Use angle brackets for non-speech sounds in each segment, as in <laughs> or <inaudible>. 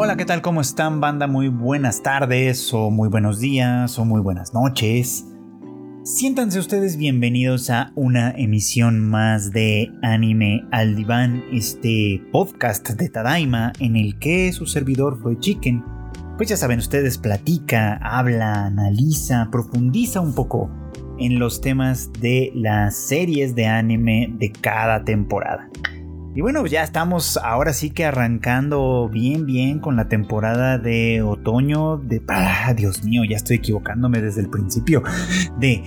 Hola, ¿qué tal? ¿Cómo están, banda? Muy buenas tardes, o muy buenos días, o muy buenas noches. Siéntanse ustedes bienvenidos a una emisión más de Anime al Diván, este podcast de Tadaima en el que su servidor fue Chicken. Pues ya saben, ustedes platica, habla, analiza, profundiza un poco en los temas de las series de anime de cada temporada. Y bueno, ya estamos ahora sí que arrancando bien, bien con la temporada de otoño, de... ¡Ah, Dios mío, ya estoy equivocándome desde el principio! De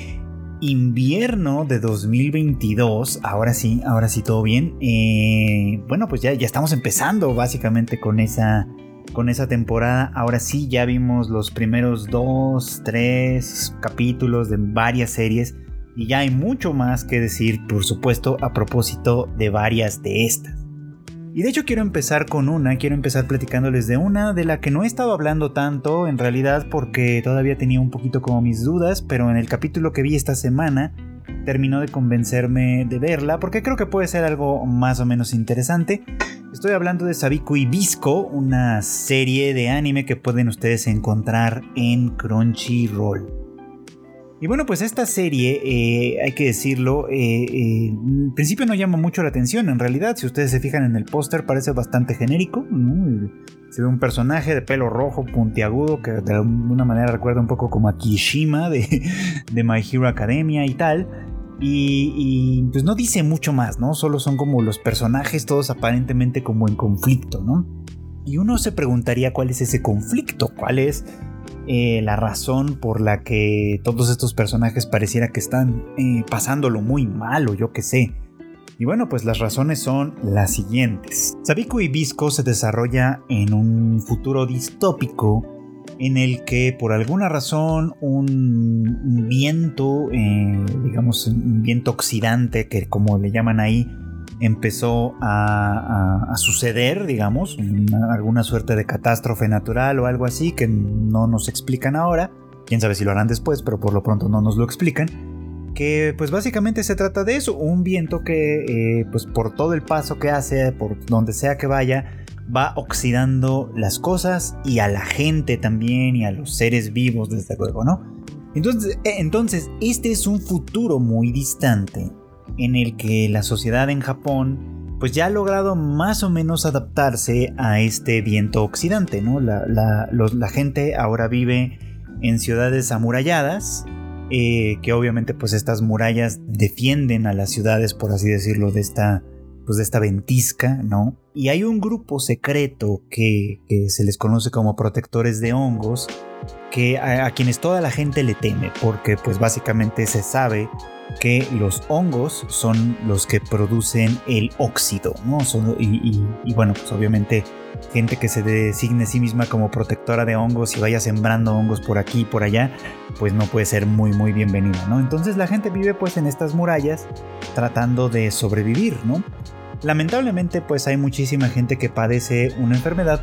invierno de 2022. Ahora sí, ahora sí, todo bien. Eh, bueno, pues ya, ya estamos empezando básicamente con esa, con esa temporada. Ahora sí, ya vimos los primeros dos, tres capítulos de varias series y ya hay mucho más que decir, por supuesto, a propósito de varias de estas. Y de hecho quiero empezar con una, quiero empezar platicándoles de una de la que no he estado hablando tanto en realidad porque todavía tenía un poquito como mis dudas, pero en el capítulo que vi esta semana terminó de convencerme de verla porque creo que puede ser algo más o menos interesante. Estoy hablando de Sabiku y Visco, una serie de anime que pueden ustedes encontrar en Crunchyroll. Y bueno, pues esta serie, eh, hay que decirlo, eh, eh, en principio no llama mucho la atención. En realidad, si ustedes se fijan en el póster, parece bastante genérico. Se ve un personaje de pelo rojo, puntiagudo, que de alguna manera recuerda un poco como a Kishima de, <laughs> de My Hero Academia y tal. Y, y, pues no dice mucho más, ¿no? Solo son como los personajes, todos aparentemente como en conflicto, ¿no? Y uno se preguntaría cuál es ese conflicto, cuál es eh, la razón por la que todos estos personajes pareciera que están eh, pasándolo muy mal o yo que sé. Y bueno, pues las razones son las siguientes. Sabiku y Visco se desarrolla en un futuro distópico en el que por alguna razón un, viento, eh, digamos un viento oxidante, que como le llaman ahí, empezó a, suceder, digamos, alguna suerte de catástrofe natural o algo así que no nos explican ahora. Quién sabe si lo harán después, pero por lo pronto no nos lo explican. Que pues básicamente se trata de eso, un viento que eh, pues por todo el paso que hace, por donde sea que vaya, va oxidando las cosas y a la gente también y a los seres vivos desde luego, ¿no? Entonces, eh, entonces este es un futuro muy distante en el que la sociedad en Japón pues ya ha logrado más o menos adaptarse a este viento oxidante, ¿no? La, gente ahora vive en ciudades amuralladas, eh, que obviamente pues estas murallas defienden a las ciudades, por así decirlo, de esta, pues de esta ventisca, ¿no? Y hay un grupo secreto que, se les conoce como protectores de hongos, que a, a, quienes toda la gente le teme, porque pues básicamente se sabe que los hongos son los que producen el óxido, ¿no? y, bueno, pues obviamente gente que se designe a sí misma como protectora de hongos y vaya sembrando hongos por aquí y por allá, pues no puede ser muy muy bienvenida, ¿no? Entonces la gente vive pues en estas murallas tratando de sobrevivir, ¿no? Lamentablemente pues hay muchísima gente que padece una enfermedad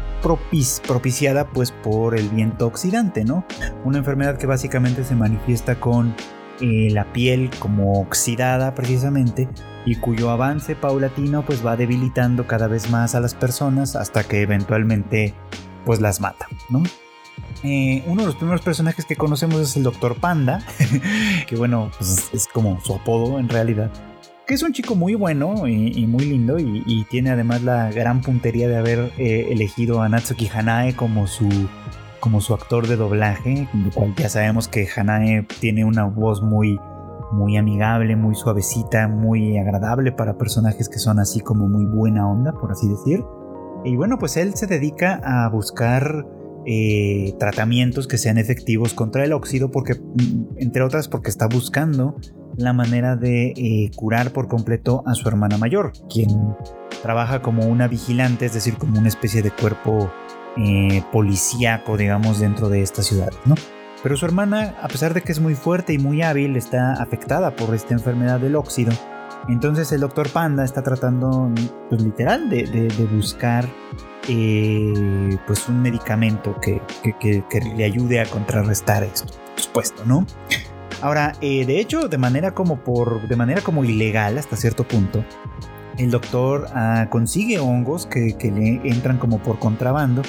propiciada pues por el viento oxidante, ¿no? Una enfermedad que básicamente se manifiesta con eh, la piel como oxidada precisamente y cuyo avance paulatino pues va debilitando cada vez más a las personas hasta que eventualmente pues las mata, ¿no? Eh, uno de los primeros personajes que conocemos es el Doctor Panda, <laughs> que bueno, pues es como su apodo en realidad, que es un chico muy bueno y, muy lindo y, tiene además la gran puntería de haber eh, elegido a Natsuki Hanae como su como su actor de doblaje, lo cual ya sabemos que Hanae tiene una voz muy, muy amigable, muy suavecita, muy agradable para personajes que son así como muy buena onda, por así decir. Y bueno, pues él se dedica a buscar eh, tratamientos que sean efectivos contra el óxido, porque, mm, entre otras, porque está buscando la manera de eh, curar por completo a su hermana mayor, quien trabaja como una vigilante, es decir, como una especie de cuerpo eh, policíaco, digamos, dentro de esta ciudad, ¿no? Pero su hermana, a pesar de que es muy fuerte y muy hábil, está afectada por esta enfermedad del óxido. Entonces el doctor Panda está tratando, pues literal, de, buscar eh, pues un medicamento que, le ayude a contrarrestar esto, supuesto, ¿no? Ahora, eh, de hecho, de manera como por, de manera como ilegal hasta cierto punto, el doctor ah, consigue hongos que, le entran como por contrabando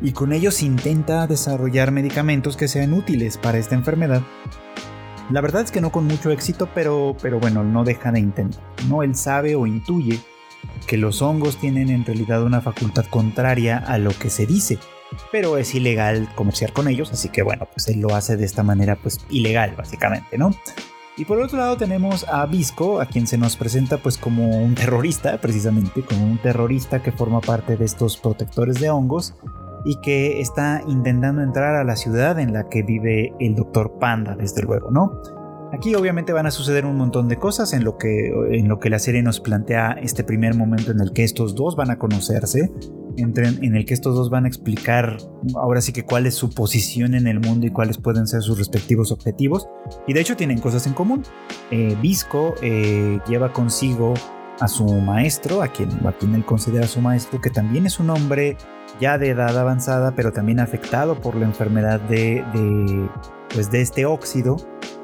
y con ellos intenta desarrollar medicamentos que sean útiles para esta enfermedad. La verdad es que no con mucho éxito, pero, pero bueno, no deja de intentar. ¿no? Él sabe o intuye que los hongos tienen en realidad una facultad contraria a lo que se dice, pero es ilegal comerciar con ellos, así que bueno, pues él lo hace de esta manera pues ilegal básicamente, ¿no? Y por otro lado tenemos a Visco, a quien se nos presenta pues como un terrorista, precisamente, como un terrorista que forma parte de estos protectores de hongos y que está intentando entrar a la ciudad en la que vive el doctor Panda, desde luego, ¿no? Aquí obviamente van a suceder un montón de cosas en lo que, en lo que la serie nos plantea este primer momento en el que estos dos van a conocerse, en el que estos dos van a explicar ahora sí que cuál es su posición en el mundo y cuáles pueden ser sus respectivos objetivos. Y de hecho tienen cosas en común. Eh, Visco eh, lleva consigo a su maestro, a quien, a quien él considera su maestro, que también es un hombre ya de edad avanzada, pero también afectado por la enfermedad de, pues de este óxido.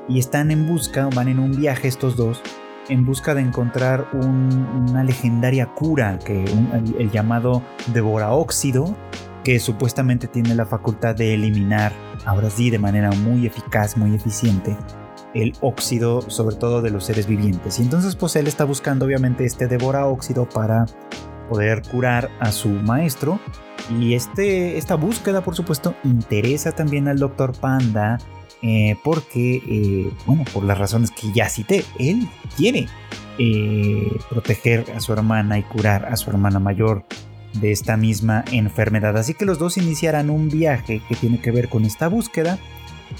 Y están en busca, van en un viaje estos dos, en busca de encontrar una legendaria cura, que el, llamado Devoraóxido, que supuestamente tiene la facultad de eliminar, ahora sí, de manera muy eficaz, muy eficiente, el óxido, sobre todo de los seres vivientes. Y entonces, pues él está buscando, obviamente, este Devoraóxido para poder curar a su maestro. Y este, esta búsqueda, por supuesto, interesa también al Dr. Panda, eh, porque, eh, bueno, por las razones que ya cité, él quiere eh, proteger a su hermana y curar a su hermana mayor de esta misma enfermedad. Así que los dos iniciarán un viaje que tiene que ver con esta búsqueda.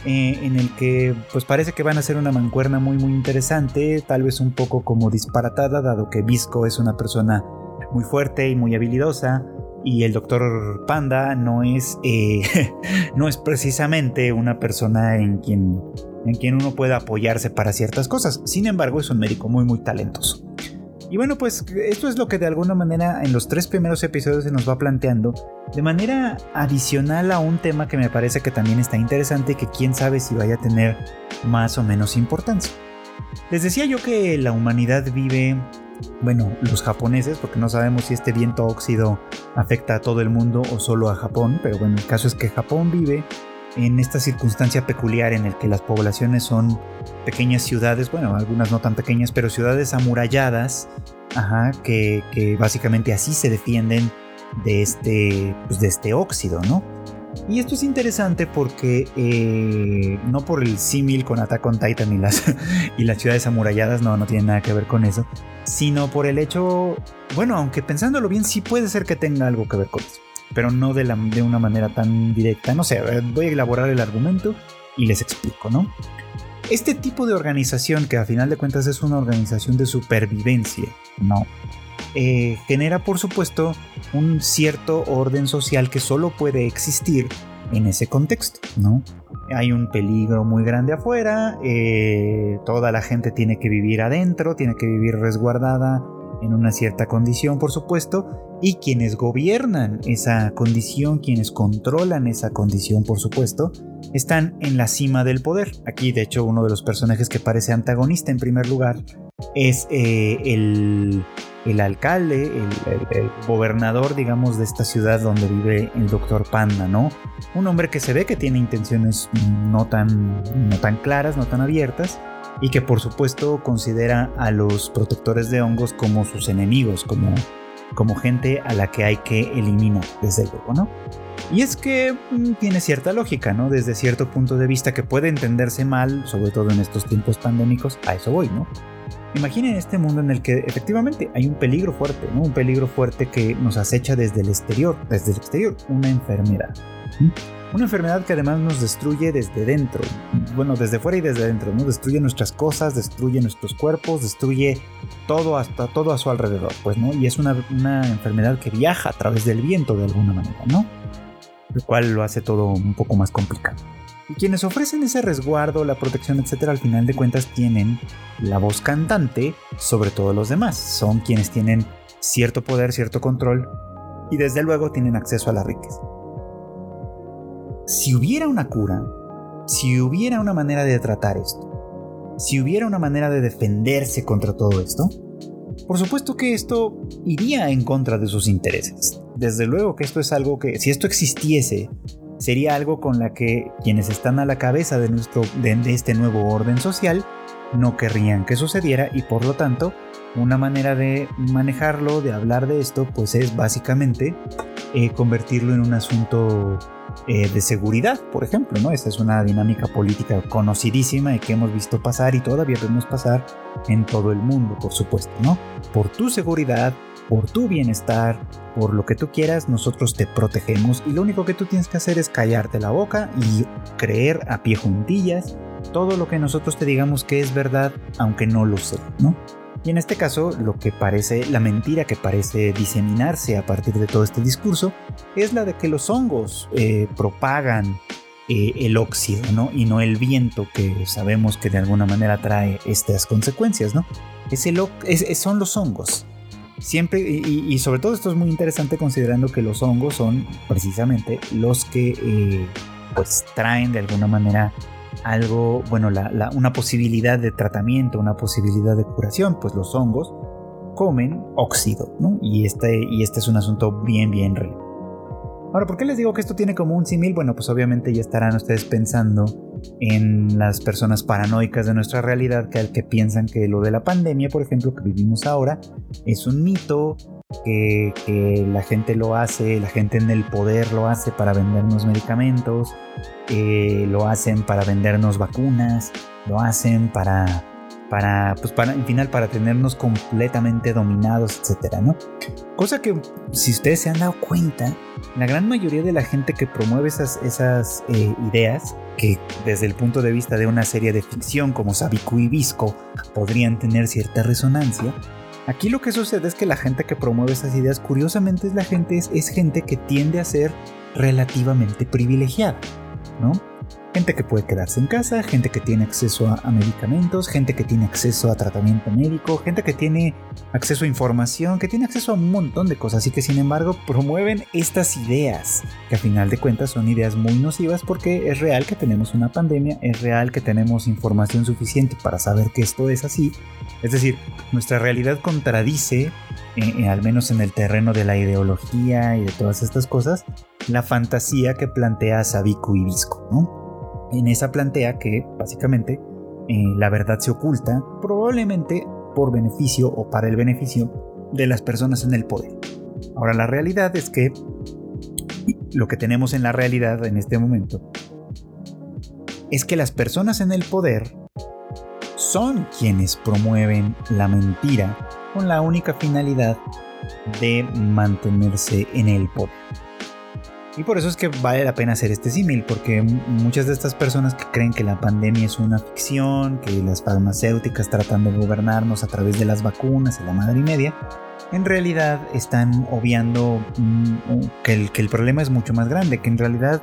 en el que pues parece que van a ser una mancuerna muy muy interesante, tal vez un poco como disparatada, dado que Visco es una persona muy fuerte y muy habilidosa, y el doctor Panda no es, eh, <laughs> no es precisamente una persona en quien, en quien uno pueda apoyarse para ciertas cosas. Sin embargo, es un médico muy, muy talentoso. Y bueno, pues esto es lo que de alguna manera en los tres primeros episodios se nos va planteando, de manera adicional a un tema que me parece que también está interesante y que quién sabe si vaya a tener más o menos importancia. Les decía yo que la humanidad vive bueno, los japoneses, porque no sabemos si este viento óxido afecta a todo el mundo o solo a Japón, pero bueno, el caso es que Japón vive en esta circunstancia peculiar en el que las poblaciones son pequeñas ciudades, bueno, algunas no tan pequeñas, pero ciudades amuralladas, ajá, que, que básicamente así se defienden de este, pues de este óxido, ¿no? Y esto es interesante porque eh, no por el símil con Attack on Titan y las, <laughs> y las ciudades amuralladas, no, no tiene nada que ver con eso, sino por el hecho, bueno, aunque pensándolo bien, sí puede ser que tenga algo que ver con eso, pero no de, la, de una manera tan directa. No sé, voy a elaborar el argumento y les explico, ¿no? Este tipo de organización, que a final de cuentas es una organización de supervivencia, ¿no? Eh, genera por supuesto un cierto orden social que solo puede existir en ese contexto, ¿no? Hay un peligro muy grande afuera, eh, toda la gente tiene que vivir adentro, tiene que vivir resguardada en una cierta condición, por supuesto, y quienes gobiernan esa condición, quienes controlan esa condición, por supuesto, están en la cima del poder. Aquí, de hecho, uno de los personajes que parece antagonista en primer lugar es eh, el el alcalde, el, gobernador, digamos, de esta ciudad donde vive el doctor Panda, ¿no? Un hombre que se ve que tiene intenciones no tan, no tan claras, no tan abiertas, y que por supuesto considera a los protectores de hongos como sus enemigos, como, como gente a la que hay que eliminar, desde luego, ¿no? Y es que mm, tiene cierta lógica, ¿no? Desde cierto punto de vista que puede entenderse mal, sobre todo en estos tiempos pandémicos, a eso voy, ¿no? Imaginen este mundo en el que efectivamente hay un peligro fuerte, ¿no? Un peligro fuerte que nos acecha desde el exterior, desde el exterior, una enfermedad. Una enfermedad que además nos destruye desde dentro, bueno, desde fuera y desde dentro, ¿no? Destruye nuestras cosas, destruye nuestros cuerpos, destruye todo hasta todo a su alrededor, pues, ¿no? Y es una, una enfermedad que viaja a través del viento de alguna manera, ¿no? Lo cual lo hace todo un poco más complicado. Y quienes ofrecen ese resguardo, la protección, etcétera, al final de cuentas tienen la voz cantante sobre todos los demás. Son quienes tienen cierto poder, cierto control y desde luego tienen acceso a la riqueza. Si hubiera una cura, si hubiera una manera de tratar esto, si hubiera una manera de defenderse contra todo esto, por supuesto que esto iría en contra de sus intereses. desde luego que esto es algo que, si esto existiese, sería algo con la que quienes están a la cabeza de, nuestro, de, este nuevo orden social no querrían que sucediera y por lo tanto una manera de manejarlo, de hablar de esto, pues es básicamente eh, convertirlo en un asunto eh, de seguridad, por ejemplo, ¿no? Esta es una dinámica política conocidísima y que hemos visto pasar y todavía vemos pasar en todo el mundo, por supuesto, ¿no? Por tu seguridad, por tu bienestar, por lo que tú quieras, nosotros te protegemos y lo único que tú tienes que hacer es callarte la boca y creer a pie juntillas todo lo que nosotros te digamos que es verdad, aunque no lo sea, ¿no? Y en este caso, lo que parece, la mentira que parece diseminarse a partir de todo este discurso, es la de que los hongos eh, propagan eh, el óxido, ¿no? Y no el viento que sabemos que de alguna manera trae estas consecuencias, ¿no? Es son los hongos. Siempre, y, sobre todo esto es muy interesante considerando que los hongos son precisamente los que eh, pues traen de alguna manera algo, bueno, una posibilidad de tratamiento, una posibilidad de curación, pues los hongos comen óxido, ¿no? Y este, y este es un asunto bien, bien real. Ahora, ¿por qué les digo que esto tiene como un símil? Bueno, pues obviamente ya estarán ustedes pensando en las personas paranoicas de nuestra realidad que, que piensan que lo de la pandemia, por ejemplo, que vivimos ahora, es un mito, que, la gente lo hace, la gente en el poder lo hace para vendernos medicamentos, eh, lo hacen para vendernos vacunas, lo hacen para, para, pues para, en final, para tenernos completamente dominados, etcétera, ¿no? Cosa que, si ustedes se han dado cuenta, la gran mayoría de la gente que promueve esas, eh, ideas, que desde el punto de vista de una serie de ficción como Sabiku y Visco podrían tener cierta resonancia, Aquí lo que sucede es que la gente que promueve esas ideas, curiosamente, es la gente, es, gente que tiende a ser relativamente privilegiada, ¿no? Gente que puede quedarse en casa, gente que tiene acceso a, medicamentos, gente que tiene acceso a tratamiento médico, gente que tiene acceso a información, que tiene acceso a un montón de cosas y que sin embargo promueven estas ideas, que a final de cuentas son ideas muy nocivas porque es real que tenemos una pandemia, es real que tenemos información suficiente para saber que esto es así. Es decir, nuestra realidad contradice, eh, eh, al menos en el terreno de la ideología y de todas estas cosas, la fantasía que plantea Sabiku y Visco, ¿no? en esa plantea que básicamente eh, la verdad se oculta probablemente por beneficio o para el beneficio de las personas en el poder. Ahora la realidad es que lo que tenemos en la realidad en este momento es que las personas en el poder son quienes promueven la mentira con la única finalidad de mantenerse en el poder. Y por eso es que vale la pena hacer este símil, porque muchas de estas personas que creen que la pandemia es una ficción, que las farmacéuticas tratan de gobernarnos a través de las vacunas y la madre y media, en realidad están obviando mm, que el, que el problema es mucho más grande, que en realidad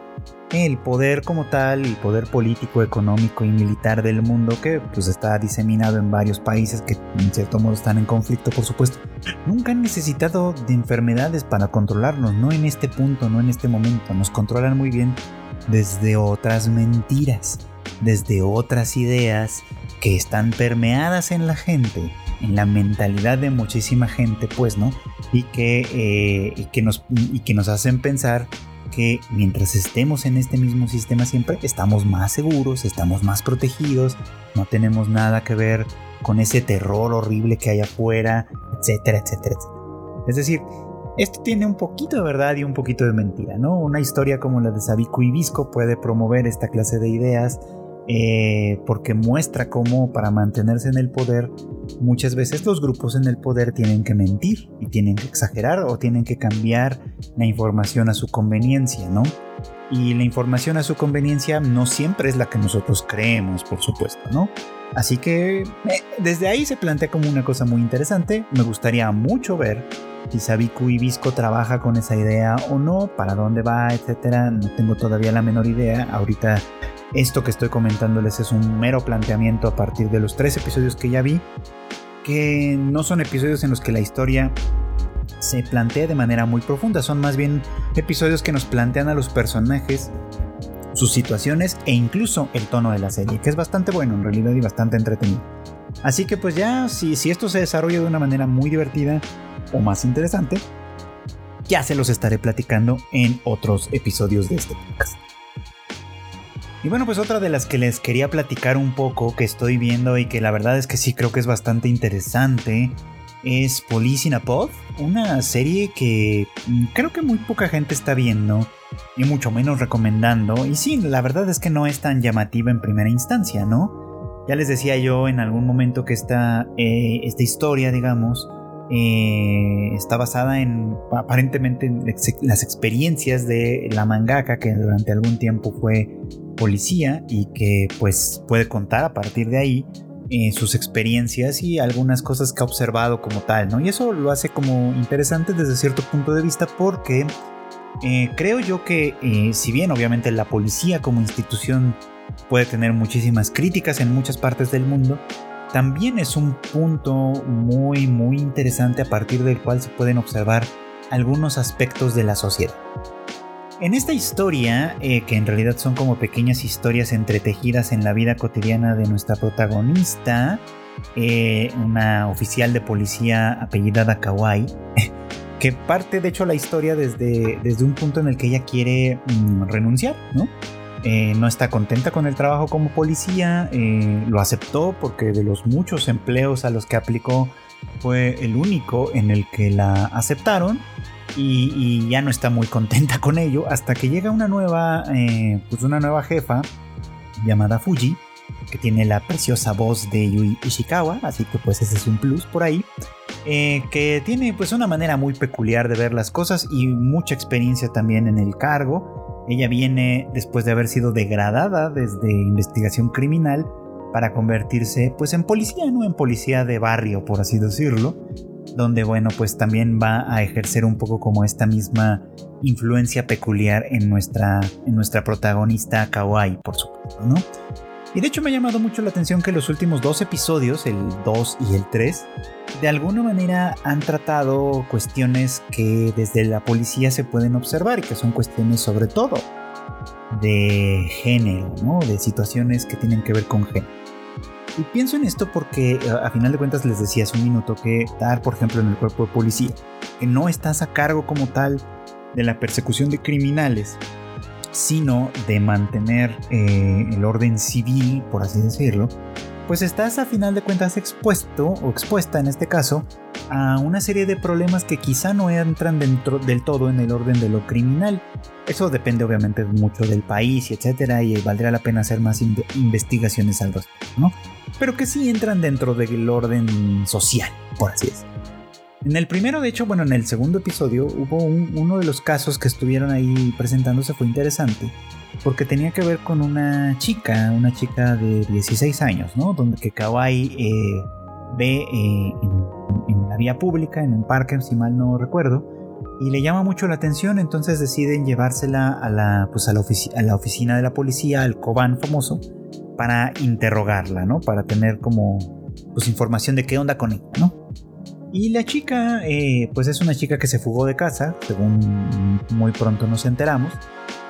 el poder como tal, el poder político, económico y militar del mundo, que pues está diseminado en varios países que en cierto modo están en conflicto, por supuesto, nunca han necesitado de enfermedades para controlarnos, no en este punto, no en este momento, nos controlan muy bien desde otras mentiras, desde otras ideas que están permeadas en la gente, en la mentalidad de muchísima gente, pues, ¿no? Y que, eh, y que, nos, y que nos hacen pensar que mientras estemos en este mismo sistema siempre estamos más seguros, estamos más protegidos, no tenemos nada que ver con ese terror horrible que hay afuera, etcétera, etcétera, etcétera. Es decir, esto tiene un poquito de verdad y un poquito de mentira, ¿no? Una historia como la de Sabiku y Visco puede promover esta clase de ideas eh, porque muestra cómo para mantenerse en el poder muchas veces los grupos en el poder tienen que mentir y tienen que exagerar o tienen que cambiar la información a su conveniencia, ¿no? Y la información a su conveniencia no siempre es la que nosotros creemos, por supuesto, ¿no? Así que eh, desde ahí se plantea como una cosa muy interesante. Me gustaría mucho ver si Sabiku y Visco trabaja con esa idea o no, para dónde va, etcétera. No tengo todavía la menor idea. Ahorita esto que estoy comentándoles es un mero planteamiento a partir de los tres episodios que ya vi, que no son episodios en los que la historia se plantea de manera muy profunda, son más bien episodios que nos plantean a los personajes, sus situaciones e incluso el tono de la serie, que es bastante bueno en realidad y bastante entretenido. Así que pues ya, si, si esto se desarrolla de una manera muy divertida o más interesante, ya se los estaré platicando en otros episodios de este podcast. Y bueno, pues otra de las que les quería platicar un poco, que estoy viendo y que la verdad es que sí creo que es bastante interesante, es Police in a Pod, una serie que mm, creo que muy poca gente está viendo y mucho menos recomendando. Y sí, la verdad es que no es tan llamativa en primera instancia, ¿no? Ya les decía yo en algún momento que esta, eh, esta historia, digamos, eh, está basada en aparentemente en las experiencias de la mangaka que durante algún tiempo fue policía y que pues puede contar a partir de ahí eh, sus experiencias y algunas cosas que ha observado como tal, ¿no? Y eso lo hace como interesante desde cierto punto de vista porque eh, creo yo que si bien obviamente la policía como institución puede tener muchísimas críticas en muchas partes del mundo, también es un punto muy muy interesante a partir del cual se pueden observar algunos aspectos de la sociedad. En esta historia, eh, que en realidad son como pequeñas historias entretejidas en la vida cotidiana de nuestra protagonista, eh, una oficial de policía apellidada Kawai, <laughs> que parte de hecho la historia desde, desde un punto en el que ella quiere mm, renunciar, ¿no? Eh, no está contenta con el trabajo como policía, eh, lo aceptó porque de los muchos empleos a los que aplicó fue el único en el que la aceptaron y, ya no está muy contenta con ello hasta que llega una nueva, eh, pues una nueva jefa llamada Fuji que tiene la preciosa voz de Yui Ishikawa, así que pues ese es un plus por ahí. que tiene pues una manera muy peculiar de ver las cosas y mucha experiencia también en el cargo ella viene después de haber sido degradada desde investigación criminal para convertirse pues en policía, ¿no? En policía de barrio, por así decirlo, donde bueno, pues también va a ejercer un poco como esta misma influencia peculiar en nuestra en nuestra protagonista Kawaii, por supuesto, ¿no? Y de hecho me ha llamado mucho la atención que los últimos dos episodios, el 2 y el 3, de alguna manera han tratado cuestiones que desde la policía se pueden observar y que son cuestiones sobre todo de género, ¿no? De situaciones que tienen que ver con género. Y pienso en esto porque a final de cuentas les decía hace un minuto que estar, por ejemplo, en el cuerpo de policía, que no estás a cargo como tal de la persecución de criminales, sino de mantener eh, el orden civil, por así decirlo, pues estás a final de cuentas expuesto o expuesta en este caso a una serie de problemas que quizá no entran dentro del todo en el orden de lo criminal. Eso depende obviamente mucho del país y etcétera y valdría la pena hacer más investigaciones al respecto, ¿no? Pero que sí entran dentro del orden social, por así decirlo. En el primero, de hecho, bueno, en el segundo episodio hubo uno de los casos que estuvieron ahí presentándose fue interesante porque tenía que ver con una chica, una chica de 16 años, ¿no? Donde que Kawaii eh, ve eh, en, la vía pública, en un parque, si mal no recuerdo, y le llama mucho la atención, entonces deciden llevársela a la, pues a la, a la oficina de la policía, al Cobán famoso, para interrogarla, ¿no? Para tener como pues información de qué onda con ella, ¿no? Y la chica, eh, pues es una chica que se fugó de casa, según muy pronto nos enteramos,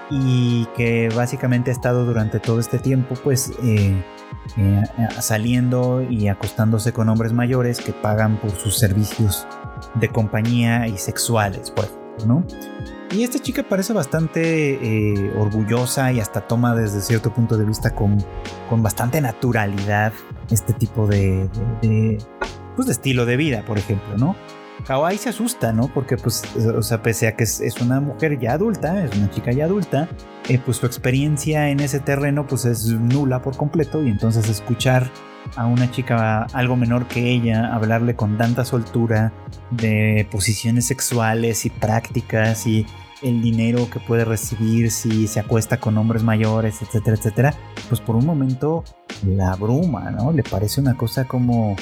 y que básicamente ha estado durante todo este tiempo, pues eh, eh, saliendo y acostándose con hombres mayores que pagan por sus servicios de compañía y sexuales, ejemplo, ¿no? Y esta chica parece bastante orgullosa y hasta toma desde cierto punto de vista con, con bastante naturalidad este tipo de, de estilo de vida, por ejemplo, ¿no? Kawaii se asusta, ¿no? Porque, pues, o sea, pese a que es, una mujer ya adulta, es una chica ya adulta, eh, pues su experiencia en ese terreno, pues es nula por completo, y entonces escuchar a una chica algo menor que ella hablarle con tanta soltura de posiciones sexuales y prácticas y el dinero que puede recibir si se acuesta con hombres mayores, etcétera, etcétera, pues por un momento la bruma, ¿no? Le parece una cosa como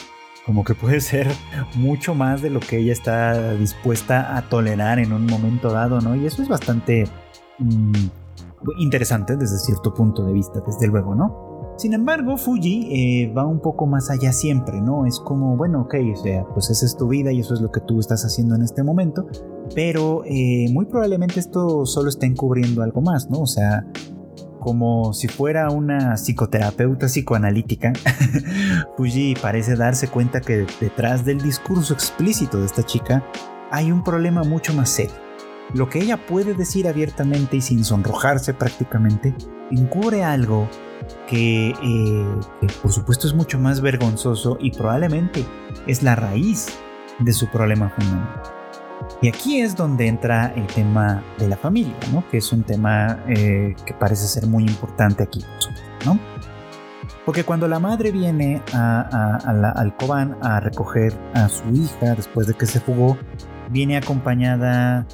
como que puede <laughs> ser mucho más de lo que ella está dispuesta a tolerar en un momento dado, ¿no? Y eso es bastante mm, interesante desde cierto punto de vista, desde luego, ¿no? Sin embargo, Fuji eh, va un poco más allá siempre, ¿no? Es como, bueno, ok, o sea, pues esa es tu vida y eso es lo que tú estás haciendo en este momento, pero eh, muy probablemente esto solo está encubriendo algo más, ¿no? O sea, como si fuera una psicoterapeuta psicoanalítica, <laughs> Fuji parece darse cuenta que detrás del discurso explícito de esta chica hay un problema mucho más serio. lo que ella puede decir abiertamente y sin sonrojarse prácticamente, encubre algo que, eh, que, por supuesto es mucho más vergonzoso y probablemente es la raíz de su problema fundamental. Y aquí es donde entra el tema de la familia, ¿no? que es un tema eh, que parece ser muy importante aquí, ¿no? Porque cuando la madre viene al Cobán a recoger a su hija después de que se fugó, viene acompañada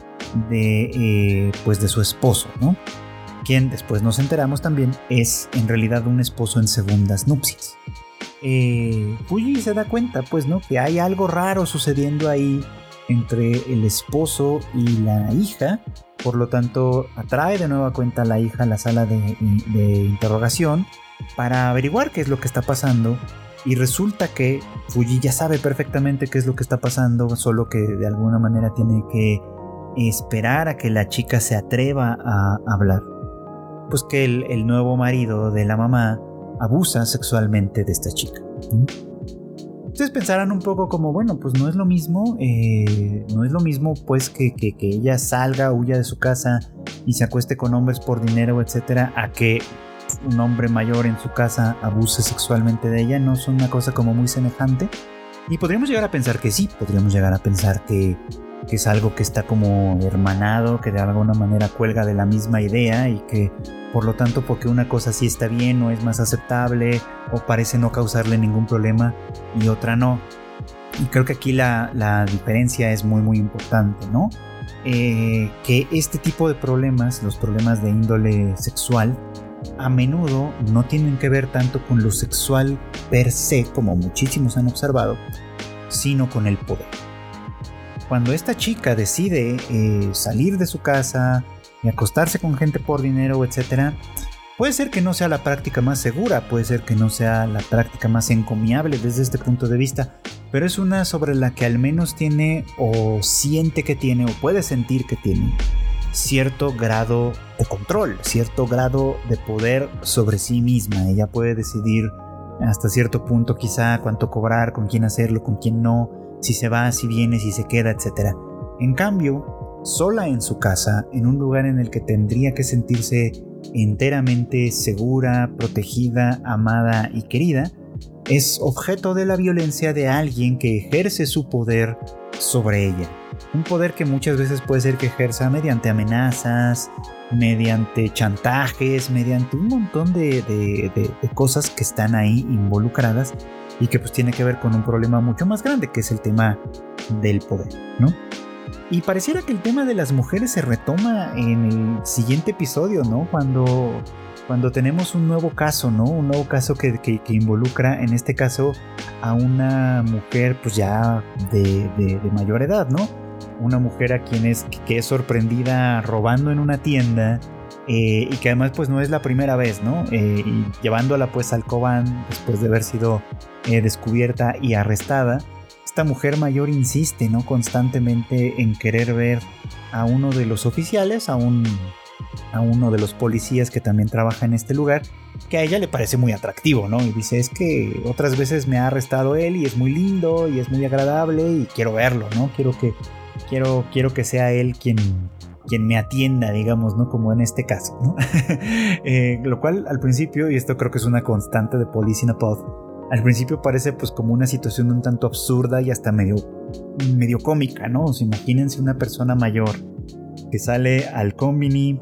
de, eh, pues de su esposo, ¿no? Quien después nos enteramos también es en realidad un esposo en segundas nupcias. Eh, se da cuenta, pues, ¿no? Que hay algo raro sucediendo ahí entre el esposo y la hija. Por lo tanto, atrae de nueva cuenta a la hija a la sala de, interrogación para averiguar qué es lo que está pasando. Y resulta que Fuji ya sabe perfectamente qué es lo que está pasando, solo que de alguna manera tiene que esperar a que la chica se atreva a hablar. Pues que el, nuevo marido de la mamá abusa sexualmente de esta chica. Ustedes pensarán un poco como, bueno, pues no es lo mismo, eh, no es lo mismo pues que, que, que, ella salga, huya de su casa y se acueste con hombres por dinero, etcétera, a que un hombre mayor en su casa abuse sexualmente de ella, no son una cosa como muy semejante. Y podríamos llegar a pensar que sí, podríamos llegar a pensar que, que es algo que está como hermanado, que de alguna manera cuelga de la misma idea y que por lo tanto porque una cosa sí está bien o es más aceptable o parece no causarle ningún problema y otra no. Y creo que aquí la, diferencia es muy muy importante, ¿no? Eh, que este tipo de problemas, los problemas de índole sexual, a menudo no tienen que ver tanto con lo sexual per se, como muchísimos han observado, sino con el poder. Cuando esta chica decide eh, salir de su casa y acostarse con gente por dinero, etc., puede ser que no sea la práctica más segura, puede ser que no sea la práctica más encomiable desde este punto de vista, pero es una sobre la que al menos tiene o siente que tiene o puede sentir que tiene cierto grado de control, cierto grado de poder sobre sí misma. Ella puede decidir hasta cierto punto quizá cuánto cobrar, con quién hacerlo, con quién no, si se va, si viene, si se queda, etc. En cambio, sola en su casa, en un lugar en el que tendría que sentirse enteramente segura, protegida, amada y querida, es objeto de la violencia de alguien que ejerce su poder sobre ella. Un poder que muchas veces puede ser que ejerza mediante amenazas, mediante chantajes, mediante un montón de, cosas que están ahí involucradas y que pues tiene que ver con un problema mucho más grande que es el tema del poder, ¿no? Y pareciera que el tema de las mujeres se retoma en el siguiente episodio, ¿no? Cuando cuando tenemos un nuevo caso, ¿no? Un nuevo caso que, involucra, en este caso, a una mujer pues ya de, mayor edad, ¿no? Una mujer a quien es, que es sorprendida robando en una tienda eh, y que además pues no es la primera vez, ¿no? Eh, y llevándola pues al Cobán después de haber sido eh, descubierta y arrestada. Esta mujer mayor insiste, ¿no? Constantemente en querer ver a uno de los oficiales, a un a uno de los policías que también trabaja en este lugar, que a ella le parece muy atractivo, ¿no? Y dice, es que otras veces me ha arrestado él y es muy lindo y es muy agradable y quiero verlo, ¿no? Quiero que, quiero, quiero que sea él quien, quien me atienda, digamos, ¿no? Como en este caso, ¿no? <laughs> Eh, lo cual al principio, y esto creo que es una constante de Police in a al principio parece pues como una situación un tanto absurda y hasta medio, medio cómica, ¿no? O sea, imagínense una persona mayor que sale al combini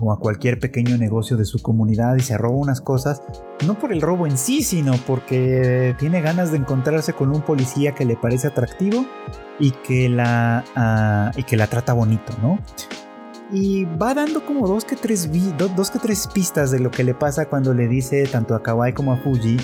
o a cualquier pequeño negocio de su comunidad y se roba unas cosas, no por el robo en sí, sino porque tiene ganas de encontrarse con un policía que le parece atractivo y que la, ah, y que la trata bonito, ¿no? Y va dando como dos que, tres dos que tres pistas de lo que le pasa cuando le dice tanto a Kawai como a Fuji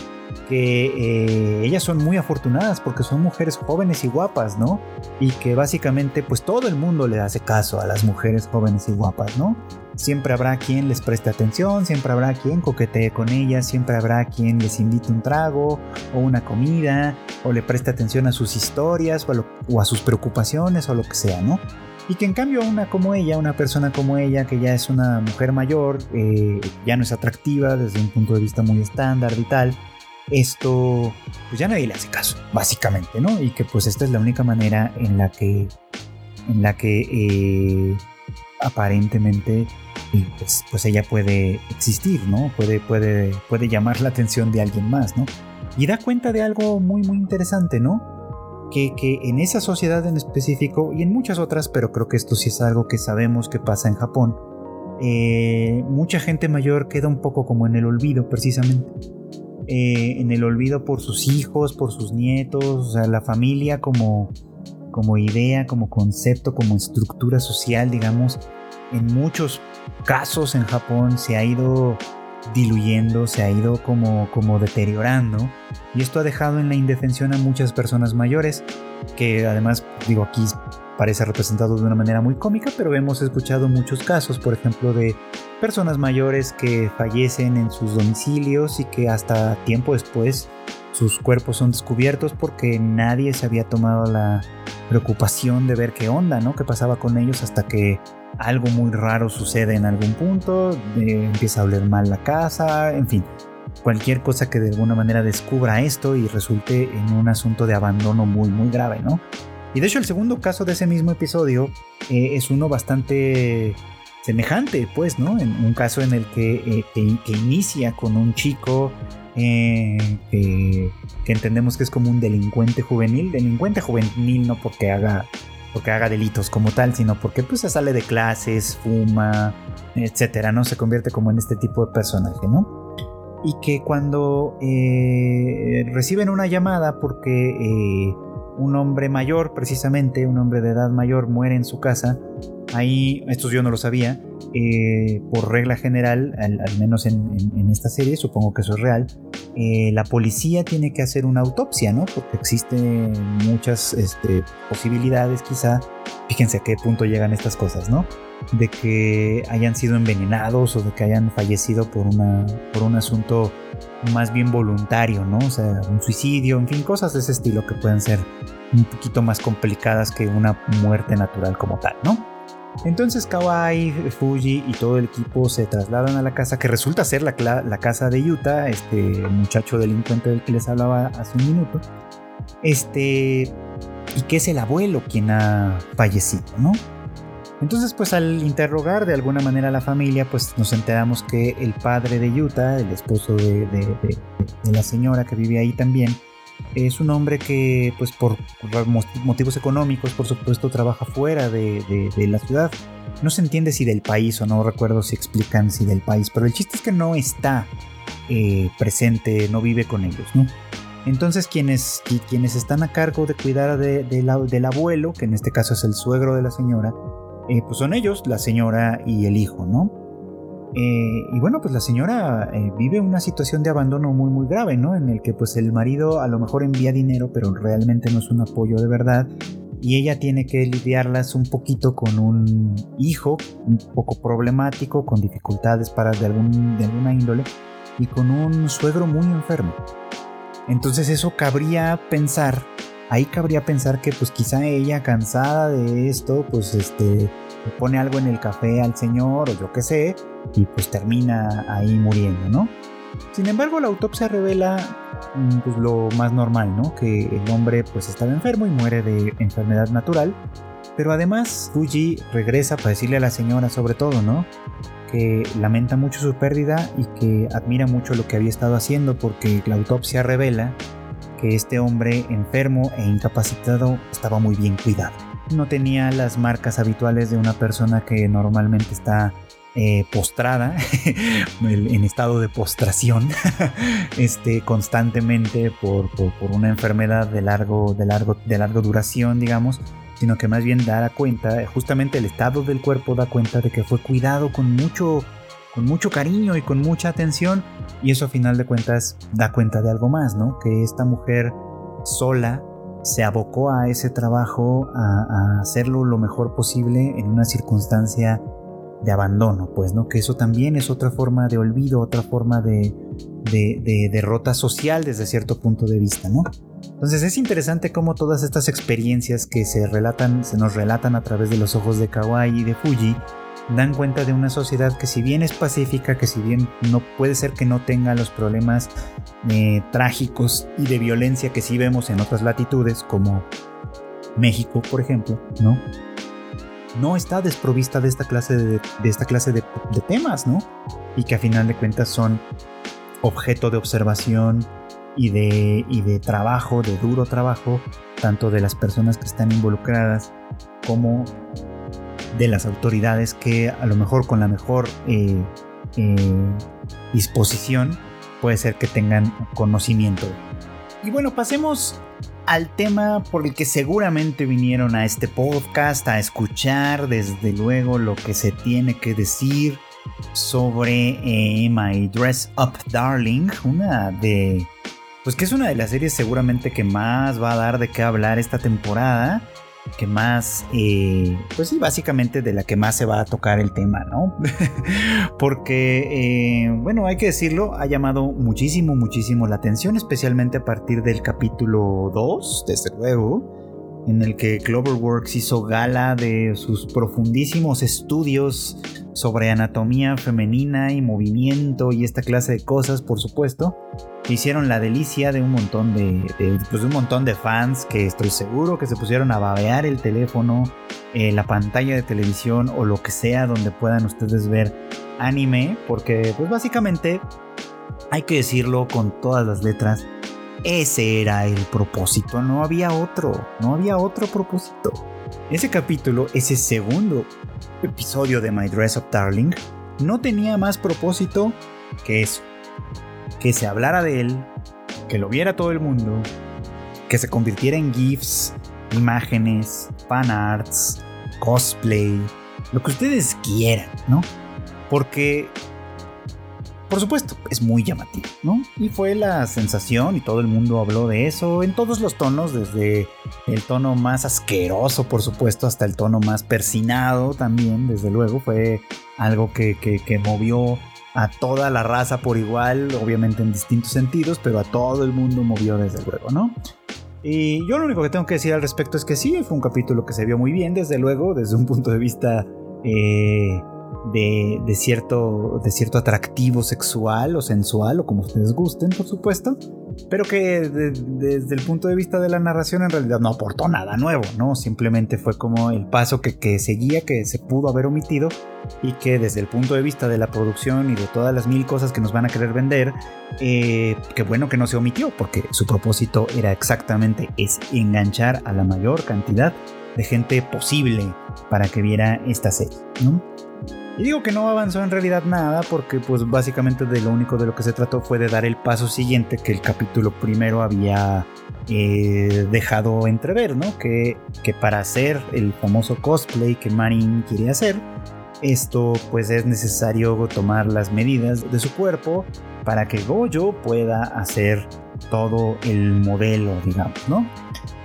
que eh, ellas son muy afortunadas porque son mujeres jóvenes y guapas, ¿no? Y que básicamente pues todo el mundo le hace caso a las mujeres jóvenes y guapas, ¿no? Siempre habrá quien les preste atención, siempre habrá quien coquetee con ellas, siempre habrá quien les invite un trago o una comida o le preste atención a sus historias o a, sus preocupaciones o lo que sea, ¿no? Y que en cambio una como ella, una persona como ella, que ya es una mujer mayor, eh, ya no es atractiva desde un punto de vista muy estándar y tal, esto pues ya nadie le hace caso, básicamente, ¿no? Y que pues esta es la única manera en la que en la que eh, aparentemente pues, pues, ella puede existir, ¿no? Puede, puede, puede llamar la atención de alguien más, ¿no? Y da cuenta de algo muy, muy interesante, ¿no? Que, que, en esa sociedad en específico y en muchas otras, pero creo que esto sí es algo que sabemos que pasa en Japón, eh, mucha gente mayor queda un poco como en el olvido precisamente. Eh, en el olvido por sus hijos, por sus nietos, o sea, la familia como, como idea, como concepto, como estructura social, digamos, en muchos casos en Japón se ha ido diluyendo, se ha ido como, como deteriorando y esto ha dejado en la indefensión a muchas personas mayores que además digo aquí parece representado de una manera muy cómica pero hemos escuchado muchos casos por ejemplo de personas mayores que fallecen en sus domicilios y que hasta tiempo después sus cuerpos son descubiertos porque nadie se había tomado la preocupación de ver qué onda, ¿no? ¿Qué pasaba con ellos hasta que algo muy raro sucede en algún punto, empieza a oler mal la casa, en fin, cualquier cosa que de alguna manera descubra esto y resulte en un asunto de abandono muy muy grave, ¿no? Y de hecho el segundo caso de ese mismo episodio eh, es uno bastante semejante, pues, ¿no? En un caso en el que, eh, que, inicia con un chico eh, que entendemos que es como un delincuente juvenil, delincuente juvenil no porque haga porque haga delitos como tal, sino porque pues se sale de clases, fuma, etcétera, ¿no? Se convierte como en este tipo de personaje, ¿no? Y que cuando eh, reciben una llamada porque eh, un hombre mayor, precisamente, un hombre de edad mayor, muere en su casa, ahí, esto yo no lo sabía, eh, por regla general, al, menos en, esta serie, supongo que eso es real, eh, la policía tiene que hacer una autopsia, ¿no? Porque existen muchas este, posibilidades, quizá, fíjense a qué punto llegan estas cosas, ¿no? De que hayan sido envenenados o de que hayan fallecido por, una, por un asunto más bien voluntario, ¿no? O sea, un suicidio, en fin, cosas de ese estilo que pueden ser un poquito más complicadas que una muerte natural como tal, ¿no? Entonces Kawai, Fuji y todo el equipo se trasladan a la casa que resulta ser la, casa de Yuta, este muchacho delincuente del que les hablaba hace un minuto. Este, y que es el abuelo quien ha fallecido, ¿no? Entonces, pues al interrogar de alguna manera a la familia, pues nos enteramos que el padre de Yuta, el esposo de, de la señora que vive ahí también, es un hombre que, pues por motivos económicos, por supuesto, trabaja fuera de, la ciudad. No se entiende si del país o no recuerdo si explican si del país, pero el chiste es que no está eh, presente, no vive con ellos, ¿no? Entonces quienes, quienes están a cargo de cuidar del abuelo, que en este caso es el suegro de la señora, eh, pues son ellos, la señora y el hijo, ¿no? Eh, y bueno, pues la señora eh, vive una situación de abandono muy muy grave, ¿no? En el que pues el marido a lo mejor envía dinero, pero realmente no es un apoyo de verdad. Y ella tiene que lidiarlas un poquito con un hijo un poco problemático, con dificultades para de, algún, de alguna índole, y con un suegro muy enfermo. Entonces eso cabría pensar, ahí cabría pensar que pues quizá ella cansada de esto, pues este, pone algo en el café al señor o yo qué sé, y pues termina ahí muriendo, ¿no? Sin embargo, la autopsia revela mm, pues, lo más normal, ¿no? Que el hombre pues estaba enfermo y muere de enfermedad natural. Pero además Fuji regresa para decirle a la señora sobre todo, ¿no? Que lamenta mucho su pérdida y que admira mucho lo que había estado haciendo porque la autopsia revela que este hombre enfermo e incapacitado estaba muy bien cuidado. No tenía las marcas habituales de una persona que normalmente está eh, postrada, <laughs> en estado de postración, <laughs> este, constantemente por, una enfermedad de largo, de, largo, de largo duración, digamos, sino que más bien da cuenta, justamente el estado del cuerpo da cuenta de que fue cuidado con mucho, con mucho cariño y con mucha atención, y eso a final de cuentas da cuenta de algo más, ¿no? Que esta mujer sola se abocó a ese trabajo, a, hacerlo lo mejor posible en una circunstancia de abandono, pues, ¿no? Que eso también es otra forma de olvido, otra forma de, de, derrota social desde cierto punto de vista, ¿no? Entonces es interesante cómo todas estas experiencias que se relatan, se nos relatan a través de los ojos de Kawai y de Fuji, dan cuenta de una sociedad que si bien es pacífica, que si bien no puede ser que no tenga los problemas eh, trágicos y de violencia que sí vemos en otras latitudes, como México, por ejemplo, ¿no? no está desprovista de esta clase de, esta clase de, temas, ¿no? Y que a final de cuentas son objeto de observación y de, y de trabajo, de duro trabajo, tanto de las personas que están involucradas como de las autoridades que a lo mejor con la mejor eh, eh, disposición puede ser que tengan conocimiento. Y bueno, pasemos al tema por el que seguramente vinieron a este podcast a escuchar desde luego lo que se tiene que decir sobre eh, My Dress Up Darling, una de pues que es una de las series seguramente que más va a dar de qué hablar esta temporada que más, eh, pues sí, básicamente de la que más se va a tocar el tema, ¿no? <laughs> Porque, eh, bueno, hay que decirlo, ha llamado muchísimo, muchísimo la atención, especialmente a partir del capítulo 2, desde luego, en el que Cloverworks hizo gala de sus profundísimos estudios sobre anatomía femenina y movimiento y esta clase de cosas, por supuesto, hicieron la delicia de un montón de, pues, un montón de fans que estoy seguro que se pusieron a babear el teléfono, eh, la pantalla de televisión o lo que sea donde puedan ustedes ver anime, porque pues básicamente hay que decirlo con todas las letras, ese era el propósito, no había otro, no había otro propósito. Ese capítulo, ese segundo episodio de My Dress Up Darling, no tenía más propósito que eso. Que se hablara de él, que lo viera todo el mundo, que se convirtiera en GIFs, imágenes, fanarts, cosplay, lo que ustedes quieran, ¿no? Porque por supuesto, es muy llamativo, ¿no? Y fue la sensación y todo el mundo habló de eso en todos los tonos, desde el tono más asqueroso, por supuesto, hasta el tono más persinado también, desde luego, fue algo que, movió a toda la raza por igual, obviamente en distintos sentidos, pero a todo el mundo movió desde luego, ¿no? Y yo lo único que tengo que decir al respecto es que sí, fue un capítulo que se vio muy bien, desde luego, desde un punto de vista eh, de, cierto, de cierto atractivo sexual o sensual o como ustedes gusten, por supuesto, pero que desde el punto de vista de la narración en realidad no aportó nada nuevo, ¿no? Simplemente fue como el paso que, seguía, que se pudo haber omitido y que desde el punto de vista de la producción y de todas las mil cosas que nos van a querer vender, eh, qué bueno que no se omitió, porque su propósito era exactamente ese, enganchar a la mayor cantidad de gente posible para que viera esta serie. Y digo que no avanzó en realidad nada porque pues básicamente de lo único de lo que se trató fue de dar el paso siguiente que el capítulo primero había eh, dejado entrever, ¿no? Que, que para hacer el famoso cosplay que Marin quiere hacer, esto pues es necesario tomar las medidas de su cuerpo para que Goyo pueda hacer todo el modelo, digamos, ¿no?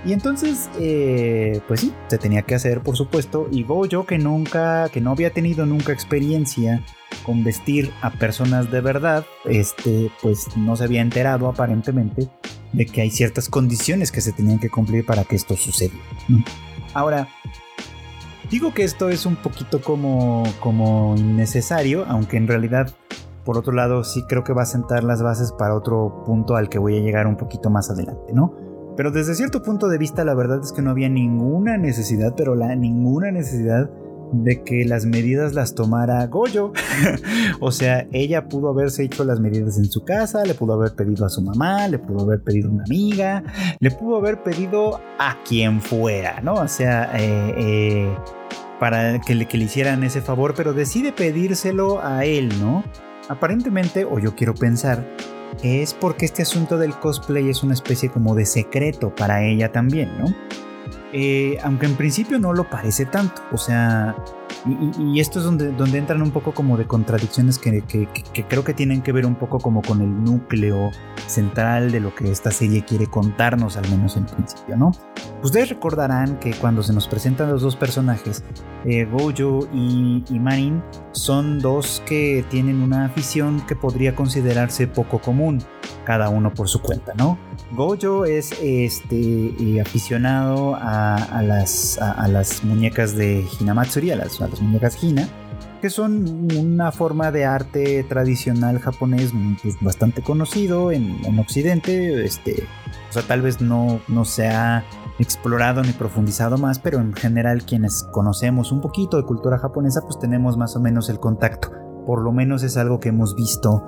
Y entonces, eh, pues sí, se tenía que hacer, por supuesto. Y Goyo, que nunca, que no había tenido nunca experiencia con vestir a personas de verdad, este, pues no se había enterado aparentemente de que hay ciertas condiciones que se tenían que cumplir para que esto sucediera. Ahora, digo que esto es un poquito como, como innecesario, aunque en realidad por otro lado sí creo que va a sentar las bases para otro punto al que voy a llegar un poquito más adelante, ¿no? Pero desde cierto punto de vista la verdad es que no había ninguna necesidad, pero la ninguna necesidad de que las medidas las tomara Goyo. <laughs> o sea, ella pudo haberse hecho las medidas en su casa, le pudo haber pedido a su mamá, le pudo haber pedido a una amiga, le pudo haber pedido a quien fuera, ¿no? O sea, eh, eh, para que le, que le hicieran ese favor, pero decide pedírselo a él, ¿no? Aparentemente, o yo quiero pensar, es porque este asunto del cosplay es una especie como de secreto para ella también, ¿no? Eh, aunque en principio no lo parece tanto, o sea, y, esto es donde, donde entran un poco como de contradicciones que, creo que tienen que ver un poco como con el núcleo central de lo que esta serie quiere contarnos, al menos en principio, ¿no? Ustedes recordarán que cuando se nos presentan los dos personajes, eh, Gojo y, y Marin, son dos que tienen una afición que podría considerarse poco común, cada uno por su cuenta, ¿no? Gojo es este, eh, aficionado a, las, a, las muñecas de Hinamatsuri, a las, las muñecas Hina, que son una forma de arte tradicional japonés pues, bastante conocido en, Occidente. Este, o sea, tal vez no, no sea explorado ni profundizado más, pero en general quienes conocemos un poquito de cultura japonesa, pues tenemos más o menos el contacto. Por lo menos es algo que hemos visto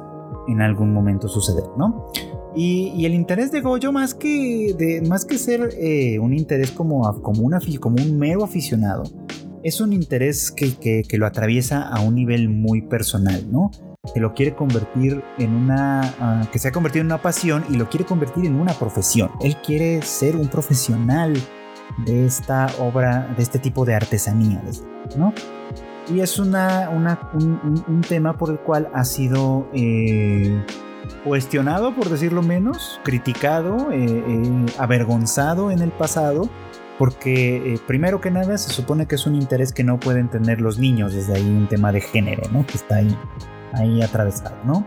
en algún momento suceder, ¿no? Y, el interés de Goyo, más que, de, más que ser eh, un interés como, como, una, como un mero aficionado, es un interés que, que, lo atraviesa a un nivel muy personal, ¿no? Que lo quiere convertir en una. Ah, que se ha convertido en una pasión y lo quiere convertir en una profesión. Él quiere ser un profesional de esta obra, de este tipo de artesanía, ¿no? Y es una, un, tema por el cual ha sido eh, cuestionado, por decirlo menos, criticado, eh, eh, avergonzado en el pasado, porque primero que nada se supone que es un interés que no pueden tener los niños, desde ahí un tema de género, ¿no? Que está ahí, ahí atravesado, ¿no?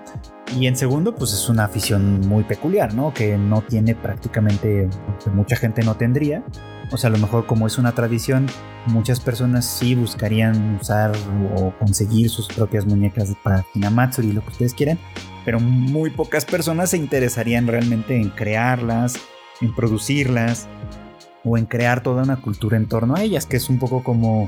Y en segundo, pues es una afición muy peculiar, ¿no? Que no tiene prácticamente, que mucha gente no tendría. O sea, a lo mejor como es una tradición, muchas personas sí buscarían usar o conseguir sus propias muñecas para Hinamatsuri, lo que ustedes quieran, pero muy pocas personas se interesarían realmente en crearlas, en producirlas o en crear toda una cultura en torno a ellas, que es un poco como,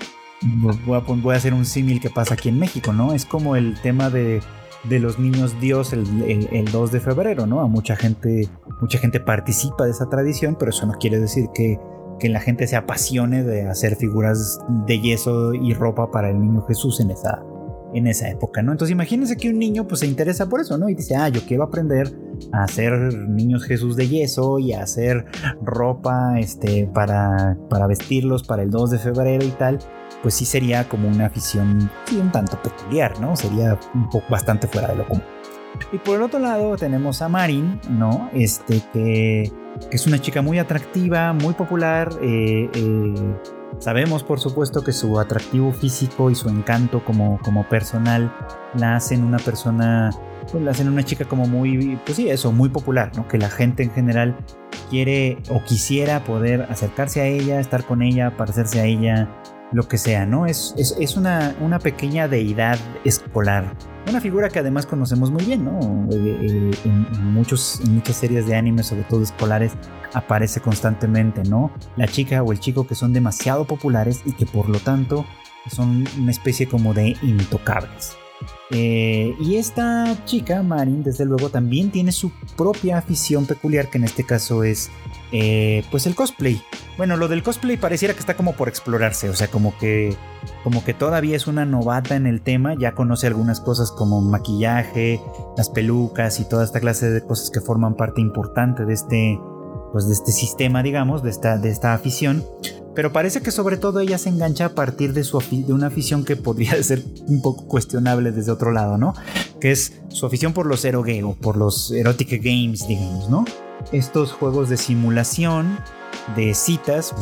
voy a, hacer un símil que pasa aquí en México, ¿no? Es como el tema de, los niños Dios el, el, 2 de febrero, ¿no? A mucha gente, mucha gente participa de esa tradición, pero eso no quiere decir que que la gente se apasione de hacer figuras de yeso y ropa para el niño Jesús en esa, en esa época, ¿no? Entonces imagínense que un niño pues se interesa por eso, ¿no? Y dice, ah, yo quiero aprender a hacer niños Jesús de yeso y a hacer ropa este, para, para vestirlos para el 2 de febrero y tal, pues sí sería como una afición sí, un tanto peculiar, ¿no? Sería un poco bastante fuera de lo común. Y por el otro lado tenemos a Marin, ¿no? Este que que es una chica muy atractiva, muy popular. Eh, eh, sabemos, por supuesto, que su atractivo físico y su encanto como, como personal la hacen una persona, pues la hacen una chica como muy, pues sí, eso, muy popular, ¿no? Que la gente en general quiere o quisiera poder acercarse a ella, estar con ella, parecerse a ella, lo que sea, ¿no? Es, es, una, una, pequeña deidad escolar. Una figura que además conocemos muy bien, ¿no? Eh, eh, en, muchos, en muchas series de anime, sobre todo escolares, aparece constantemente, ¿no? La chica o el chico que son demasiado populares y que por lo tanto son una especie como de intocables. Eh, y esta chica, Marin, desde luego, también tiene su propia afición peculiar, que en este caso es pues el cosplay. Bueno, lo del cosplay pareciera que está como por explorarse, o sea, como que como que todavía es una novata en el tema, ya conoce algunas cosas como maquillaje, las pelucas y toda esta clase de cosas que forman parte importante de este pues de este sistema, digamos, de esta de esta afición, pero parece que sobre todo ella se engancha a partir de su de una afición que podría <laughs> ser un poco cuestionable desde otro lado, ¿no? Que es su afición por los eroge o por los erotic games, digamos, ¿no? Estos juegos de simulación de citas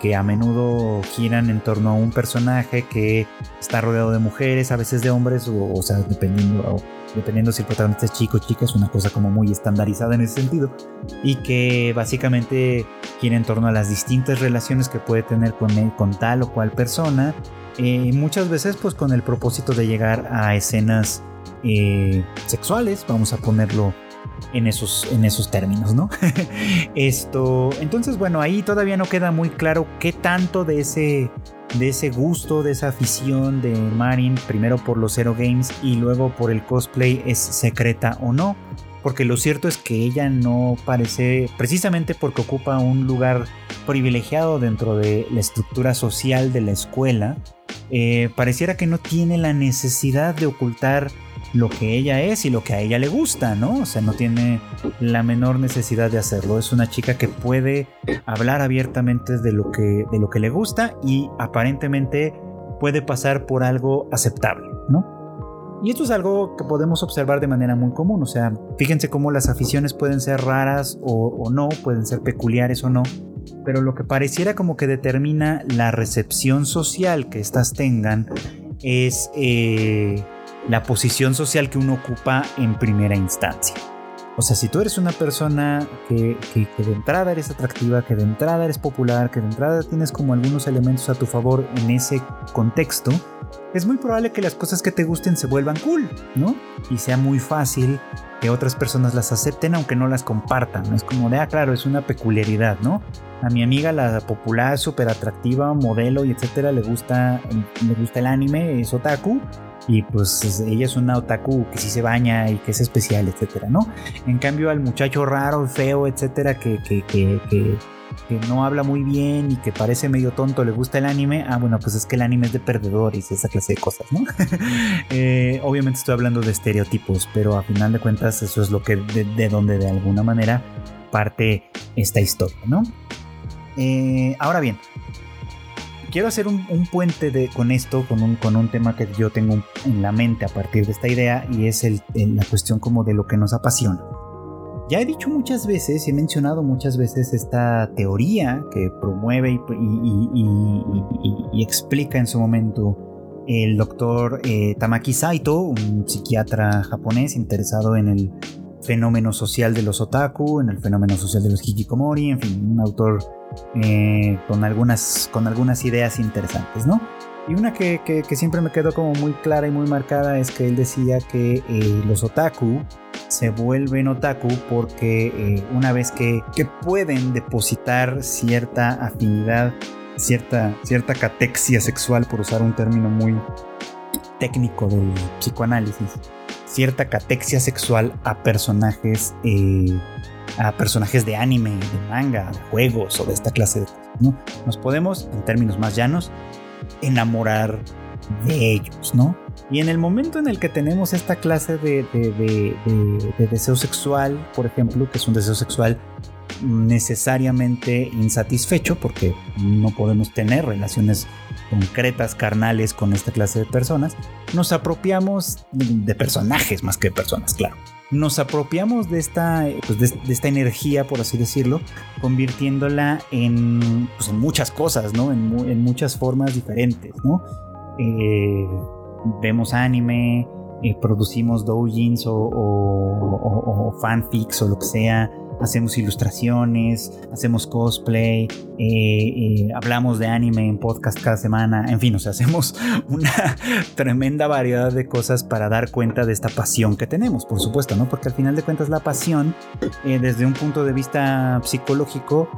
que, a menudo giran en torno a un personaje que está rodeado de mujeres, a veces de hombres, o, sea, dependiendo, dependiendo si el protagonista es chico o chica, es una cosa como muy estandarizada en ese sentido, y que básicamente gira en torno a las distintas relaciones que puede tener con, con tal o cual persona, eh, muchas veces pues con el propósito de llegar a escenas eh, sexuales, vamos a ponerlo en esos, en esos términos, ¿no? <laughs> Esto, entonces, bueno, ahí todavía no queda muy claro qué tanto de ese, de ese gusto, de esa afición de Marin, primero por los Zero Games y luego por el cosplay, es secreta o no. Porque lo cierto es que ella no parece, precisamente porque ocupa un lugar privilegiado dentro de la estructura social de la escuela, eh, pareciera que no tiene la necesidad de ocultar lo que ella es y lo que a ella le gusta, ¿no? O sea, no tiene la menor necesidad de hacerlo. Es una chica que puede hablar abiertamente de lo que, de lo que le gusta y aparentemente puede pasar por algo aceptable, ¿no? Y esto es algo que podemos observar de manera muy común, o sea, fíjense cómo las aficiones pueden ser raras o, no, pueden ser peculiares o no, pero lo que pareciera como que determina la recepción social que éstas tengan es eh, la posición social que uno ocupa en primera instancia. O sea, si tú eres una persona que, de entrada eres atractiva, que de entrada eres popular, que de entrada tienes como algunos elementos a tu favor en ese contexto, es muy probable que las cosas que te gusten se vuelvan cool, ¿no? Y sea muy fácil que otras personas las acepten aunque no las compartan. Es como de, ah, claro, es una peculiaridad, ¿no? A mi amiga, la popular, súper atractiva, modelo y etcétera, le gusta, le gusta el anime, es otaku. Y pues ella es una otaku que sí se baña y que es especial, etcétera, ¿no? En cambio, al muchacho raro, feo, etcétera, que, que, que, no habla muy bien y que parece medio tonto le gusta el anime, ah, bueno, pues es que el anime es de perdedores y esa clase de cosas, ¿no? <laughs> Eh, obviamente estoy hablando de estereotipos, pero a final de cuentas eso es lo que de, donde de alguna manera parte esta historia, ¿no? Eh, ahora bien, quiero hacer un, puente con esto, con un, tema que yo tengo en la mente a partir de esta idea y es la cuestión como de lo que nos apasiona. Ya he dicho muchas veces y he mencionado muchas veces esta teoría que promueve y, explica en su momento el doctor eh, Tamaki Saito, un psiquiatra japonés interesado en el fenómeno social de los otaku, en el fenómeno social de los hikikomori, en fin, un autor eh, con, algunas, con algunas ideas interesantes, ¿no? Y una que, siempre me quedó como muy clara y muy marcada es que él decía que eh, los otaku se vuelven otaku porque eh, una vez que, pueden depositar cierta afinidad, cierta, cierta catexia sexual, por usar un término muy técnico del psicoanálisis, cierta catexia sexual a personajes, a personajes de anime, de manga, de juegos o de esta clase de cosas. ¿no? Nos podemos, en términos más llanos, enamorar de ellos, ¿no? Y en el momento en el que tenemos esta clase de, deseo sexual, por ejemplo, que es un deseo sexual necesariamente insatisfecho, porque no podemos tener relaciones concretas, carnales con esta clase de personas, nos apropiamos de personajes más que de personas, claro. Nos apropiamos de esta, pues, de, esta energía, por así decirlo, convirtiéndola en, pues, muchas cosas, ¿no? En, en muchas formas diferentes, ¿no? Eh, vemos anime, eh, producimos doujins o, fanfics o lo que sea, hacemos ilustraciones, hacemos cosplay, eh, eh, hablamos de anime en podcast cada semana, en fin, o sea, hacemos <laughs> una tremenda variedad de cosas para dar cuenta de esta pasión que tenemos, por supuesto, ¿no? Porque al final de cuentas la pasión, eh, desde un punto de vista psicológico,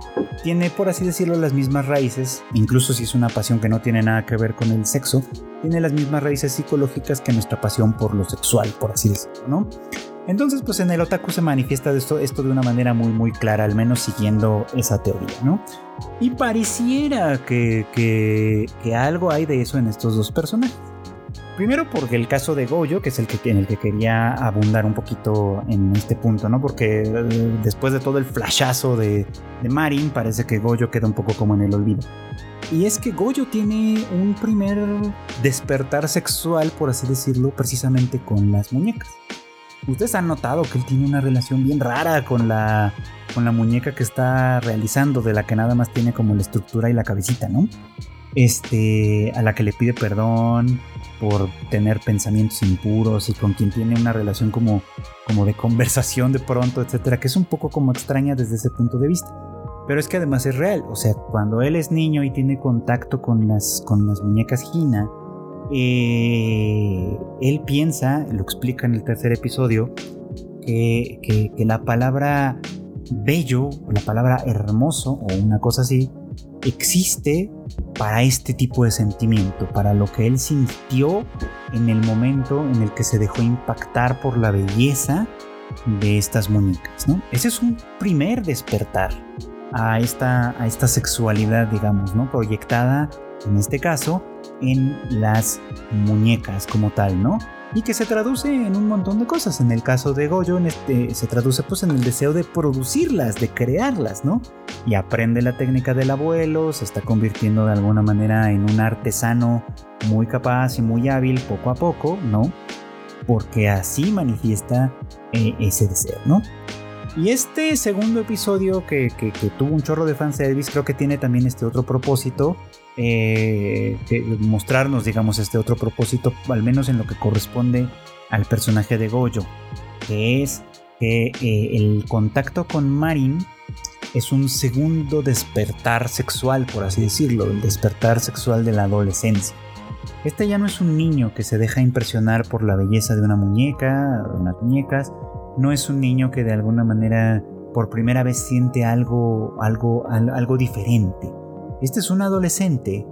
tiene, por así decirlo, las mismas raíces, incluso si es una pasión que no tiene nada que ver con el sexo, tiene las mismas raíces psicológicas que nuestra pasión por lo sexual, por así decirlo, ¿no? Entonces, pues en el otaku se manifiesta esto, esto de una manera muy, muy clara, al menos siguiendo esa teoría, ¿no? Y pareciera que, algo hay de eso en estos dos personajes. Primero porque el caso de Goyo, que es el que, en el que quería abundar un poquito en este punto, ¿no? Porque eh, después de todo el flashazo de, de Marin, parece que Goyo queda un poco como en el olvido. Y es que Goyo tiene un primer despertar sexual, por así decirlo, precisamente con las muñecas. Ustedes han notado que él tiene una relación bien rara con la, con la muñeca que está realizando, de la que nada más tiene como la estructura y la cabecita, ¿no? Este, a la que le pide perdón por tener pensamientos impuros y con quien tiene una relación como, como de conversación de pronto, etcétera, que es un poco como extraña desde ese punto de vista. Pero es que además es real, o sea, cuando él es niño y tiene contacto con las, con las muñecas Gina, eh, él piensa, lo explica en el tercer episodio, que, la palabra bello, la palabra hermoso o una cosa así, existe para este tipo de sentimiento, para lo que él sintió en el momento en el que se dejó impactar por la belleza de estas muñecas. ¿no? Ese es un primer despertar a esta, a esta sexualidad, digamos, ¿no? proyectada en este caso en las muñecas como tal, ¿no? Y que se traduce en un montón de cosas. En el caso de Goyo, este, se traduce pues en el deseo de producirlas, de crearlas, ¿no? Y aprende la técnica del abuelo, se está convirtiendo de alguna manera en un artesano muy capaz y muy hábil poco a poco, ¿no? Porque así manifiesta eh, ese deseo, ¿no? Y este segundo episodio que, tuvo un chorro de fanservice creo que tiene también este otro propósito eh, mostrarnos, digamos, este otro propósito, al menos en lo que corresponde al personaje de Goyo, que es que eh, el contacto con Marin es un segundo despertar sexual, por así decirlo, el despertar sexual de la adolescencia. Este ya no es un niño que se deja impresionar por la belleza de una muñeca, de unas muñecas, no es un niño que de alguna manera por primera vez siente algo, algo, algo diferente. Este es un adolescente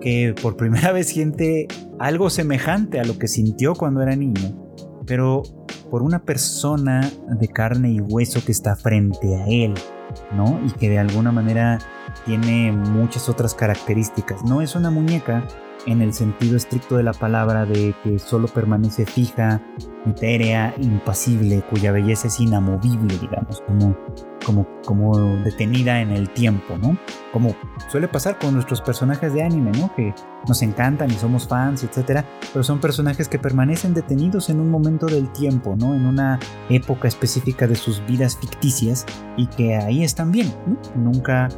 que por <laughs> primera vez siente algo semejante a lo que sintió cuando era niño, pero por una persona de carne y hueso que está frente a él, ¿no? Y que de alguna manera tiene muchas otras características. No es una muñeca, en el sentido estricto de la palabra de que solo permanece fija, etérea, impasible, cuya belleza es inamovible, digamos, como, como, como detenida en el tiempo, ¿no? Como suele pasar con nuestros personajes de anime, ¿no? Que nos encantan y somos fans, etcétera, pero son personajes que permanecen detenidos en un momento del tiempo, ¿no? En una época específica de sus vidas ficticias y que ahí están bien, ¿no? Nunca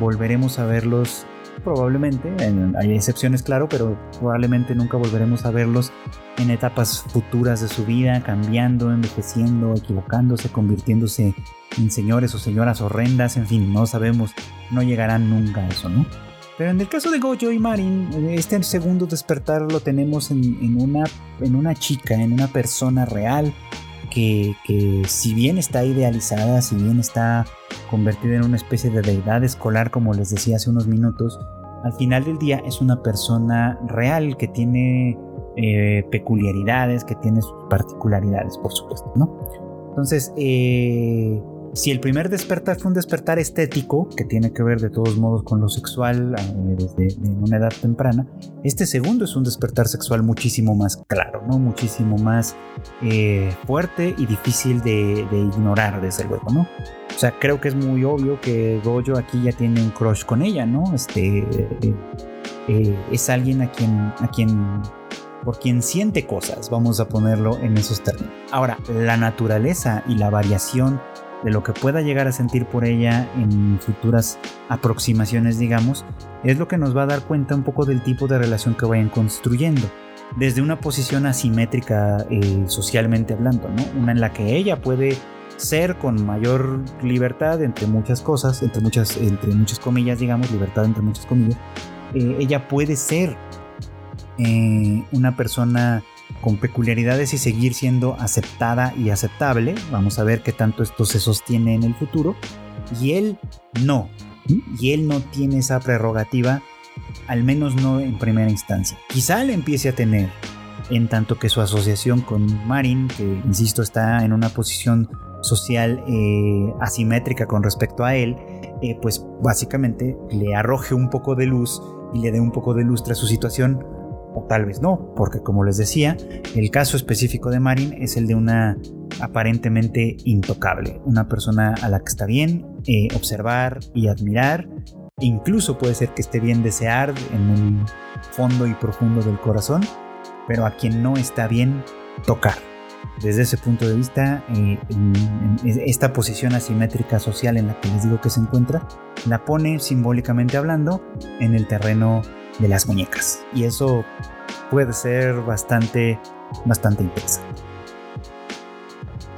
volveremos a verlos probablemente, hay excepciones claro, pero probablemente nunca volveremos a verlos en etapas futuras de su vida, cambiando, envejeciendo, equivocándose, convirtiéndose en señores o señoras horrendas, en fin, no sabemos, no llegarán nunca a eso, ¿no? Pero en el caso de Gojo y Marin, este segundo despertar lo tenemos en, una, en una chica, en una persona real, que, si bien está idealizada, si bien está convertida en una especie de deidad escolar, como les decía hace unos minutos, al final del día es una persona real que tiene eh, peculiaridades, que tiene sus particularidades, por supuesto, ¿no? Entonces, eh, si el primer despertar fue un despertar estético, que tiene que ver de todos modos con lo sexual eh, desde una edad temprana, este segundo es un despertar sexual muchísimo más claro, ¿no? Muchísimo más eh, fuerte y difícil de, ignorar, desde luego, ¿no? O sea, creo que es muy obvio que Goyo aquí ya tiene un crush con ella, ¿no? Este eh, es alguien a quien, a quien por quien siente cosas, vamos a ponerlo en esos términos. Ahora, la naturaleza y la variación de lo que pueda llegar a sentir por ella en futuras aproximaciones, digamos, es lo que nos va a dar cuenta un poco del tipo de relación que vayan construyendo. Desde una posición asimétrica eh, socialmente hablando, ¿no? Una en la que ella puede ser con mayor libertad entre muchas cosas, entre muchas, entre muchas comillas, digamos, libertad entre muchas comillas. Eh, ella puede ser eh, una persona con peculiaridades y seguir siendo aceptada y aceptable. Vamos a ver qué tanto esto se sostiene en el futuro. Y él no. Y él no tiene esa prerrogativa, al menos no en primera instancia. Quizá le empiece a tener, en tanto que su asociación con Marin, que insisto está en una posición social eh, asimétrica con respecto a él, eh, pues básicamente le arroje un poco de luz y le dé un poco de lustre a su situación o tal vez no, porque como les decía, el caso específico de Marin es el de una aparentemente intocable, una persona a la que está bien eh, observar y admirar, incluso puede ser que esté bien desear en el fondo y profundo del corazón, pero a quien no está bien tocar. Desde ese punto de vista, eh, esta posición asimétrica social en la que les digo que se encuentra, la pone simbólicamente hablando en el terreno de las muñecas. Y eso puede ser bastante, bastante interesante.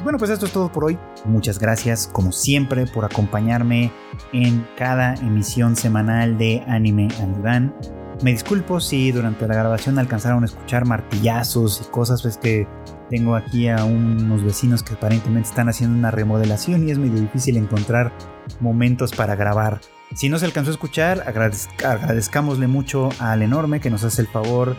Bueno, pues esto es todo por hoy. Muchas gracias, como siempre, por acompañarme en cada emisión semanal de Anime Andivan. Me disculpo si durante la grabación alcanzaron a escuchar martillazos y cosas, pues que tengo aquí a unos vecinos que aparentemente están haciendo una remodelación y es medio difícil encontrar momentos para grabar si no se alcanzó a escuchar, agradezcámosle mucho al enorme que nos hace el favor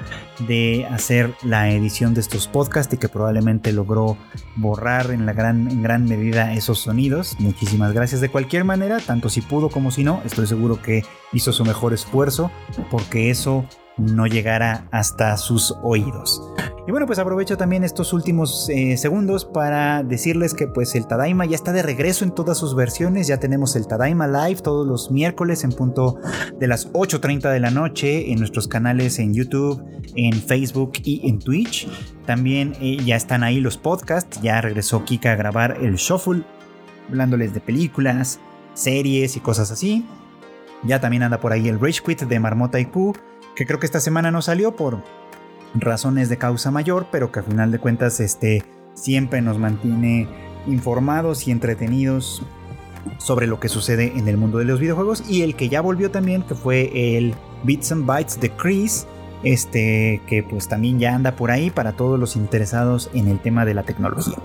de hacer la edición de estos podcasts y que probablemente logró borrar en, la gran, en gran medida esos sonidos. Muchísimas gracias de cualquier manera, tanto si pudo como si no. Estoy seguro que hizo su mejor esfuerzo porque eso no llegara hasta sus oídos. Y bueno, pues aprovecho también estos últimos eh, segundos para decirles que pues el Tadaima ya está de regreso en todas sus versiones. Ya tenemos el Tadaima Live todos los miércoles en punto de las 8.30 de la noche en nuestros canales en YouTube, en Facebook y en Twitch. También eh, ya están ahí los podcasts. Ya regresó Kika a grabar el Shuffle, hablándoles de películas, series y cosas así. Ya también anda por ahí el Rage Quit de Marmota y Pooh, que creo que esta semana no salió por razones de causa mayor, pero que a final de cuentas este, siempre nos mantiene informados y entretenidos sobre lo que sucede en el mundo de los videojuegos. Y el que ya volvió también, que fue el Bits and Bytes de Chris, este, que pues también ya anda por ahí para todos los interesados en el tema de la tecnología.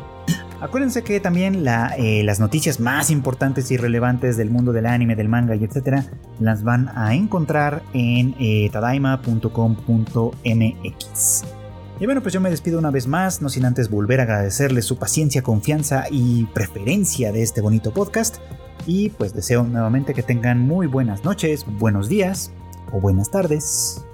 Acuérdense que también eh, las noticias más importantes y relevantes del mundo del anime, del manga y etcétera, las van a encontrar en eh, tadaima.com.mx. Y bueno, pues yo me despido una vez más, no sin antes volver a agradecerles su paciencia, confianza y preferencia de este bonito podcast. Y pues deseo nuevamente que tengan muy buenas noches, buenos días o buenas tardes.